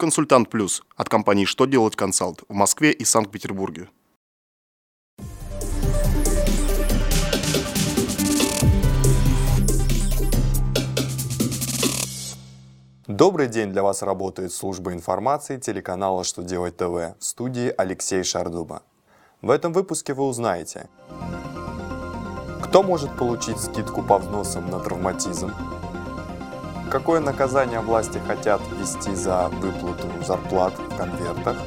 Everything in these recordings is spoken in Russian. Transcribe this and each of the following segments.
Консультант Плюс от компании «Что делать консалт» в Москве и Санкт-Петербурге. Добрый день, для вас работает служба информации телеканала «Что делать ТВ» в студии Алексей Шардуба. В этом выпуске вы узнаете, кто может получить скидку по взносам на травматизм, Какое наказание власти хотят ввести за выплату зарплат в конвертах?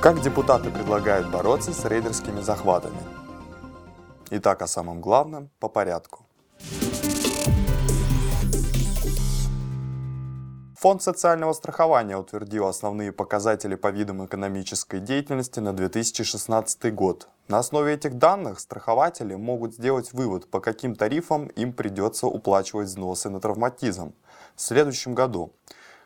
Как депутаты предлагают бороться с рейдерскими захватами? Итак, о самом главном по порядку. Фонд социального страхования утвердил основные показатели по видам экономической деятельности на 2016 год. На основе этих данных страхователи могут сделать вывод, по каким тарифам им придется уплачивать взносы на травматизм в следующем году.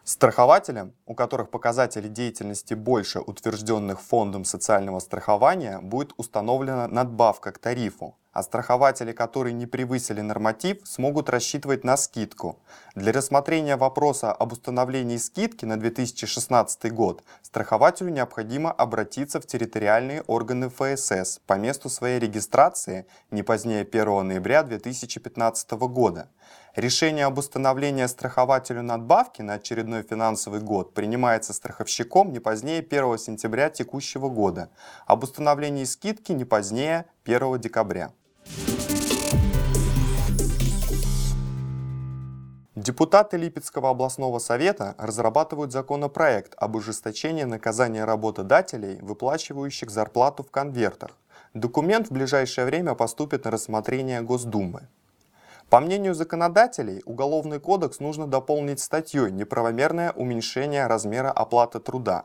Страхователям, у которых показатели деятельности больше утвержденных фондом социального страхования, будет установлена надбавка к тарифу а страхователи, которые не превысили норматив, смогут рассчитывать на скидку. Для рассмотрения вопроса об установлении скидки на 2016 год страхователю необходимо обратиться в территориальные органы ФСС по месту своей регистрации не позднее 1 ноября 2015 года. Решение об установлении страхователю надбавки на очередной финансовый год принимается страховщиком не позднее 1 сентября текущего года, об установлении скидки не позднее 1 декабря. Депутаты Липецкого областного совета разрабатывают законопроект об ужесточении наказания работодателей, выплачивающих зарплату в конвертах. Документ в ближайшее время поступит на рассмотрение Госдумы. По мнению законодателей, Уголовный кодекс нужно дополнить статьей «Неправомерное уменьшение размера оплаты труда»,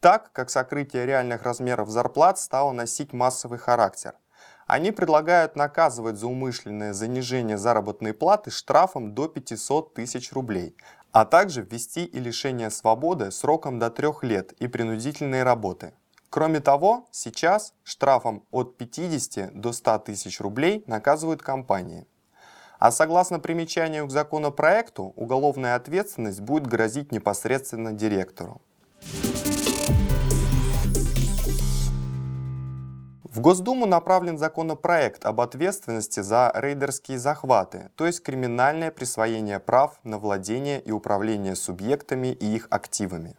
так как сокрытие реальных размеров зарплат стало носить массовый характер. Они предлагают наказывать за умышленное занижение заработной платы штрафом до 500 тысяч рублей, а также ввести и лишение свободы сроком до трех лет и принудительной работы. Кроме того, сейчас штрафом от 50 до 100 тысяч рублей наказывают компании. А согласно примечанию к законопроекту, уголовная ответственность будет грозить непосредственно директору. В Госдуму направлен законопроект об ответственности за рейдерские захваты, то есть криминальное присвоение прав на владение и управление субъектами и их активами.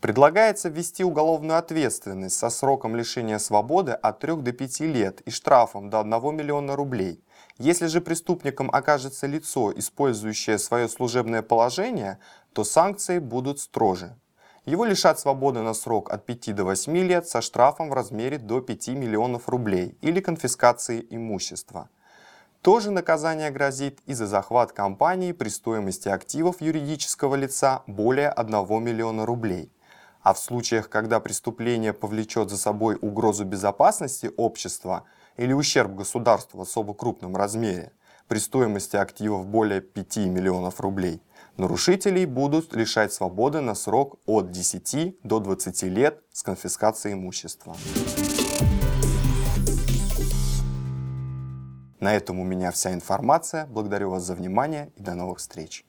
Предлагается ввести уголовную ответственность со сроком лишения свободы от 3 до 5 лет и штрафом до 1 миллиона рублей – если же преступником окажется лицо, использующее свое служебное положение, то санкции будут строже. Его лишат свободы на срок от 5 до 8 лет со штрафом в размере до 5 миллионов рублей или конфискацией имущества. То же наказание грозит и за захват компании при стоимости активов юридического лица более 1 миллиона рублей. А в случаях, когда преступление повлечет за собой угрозу безопасности общества – или ущерб государству в особо крупном размере при стоимости активов более 5 миллионов рублей, нарушителей будут лишать свободы на срок от 10 до 20 лет с конфискацией имущества. На этом у меня вся информация. Благодарю вас за внимание и до новых встреч.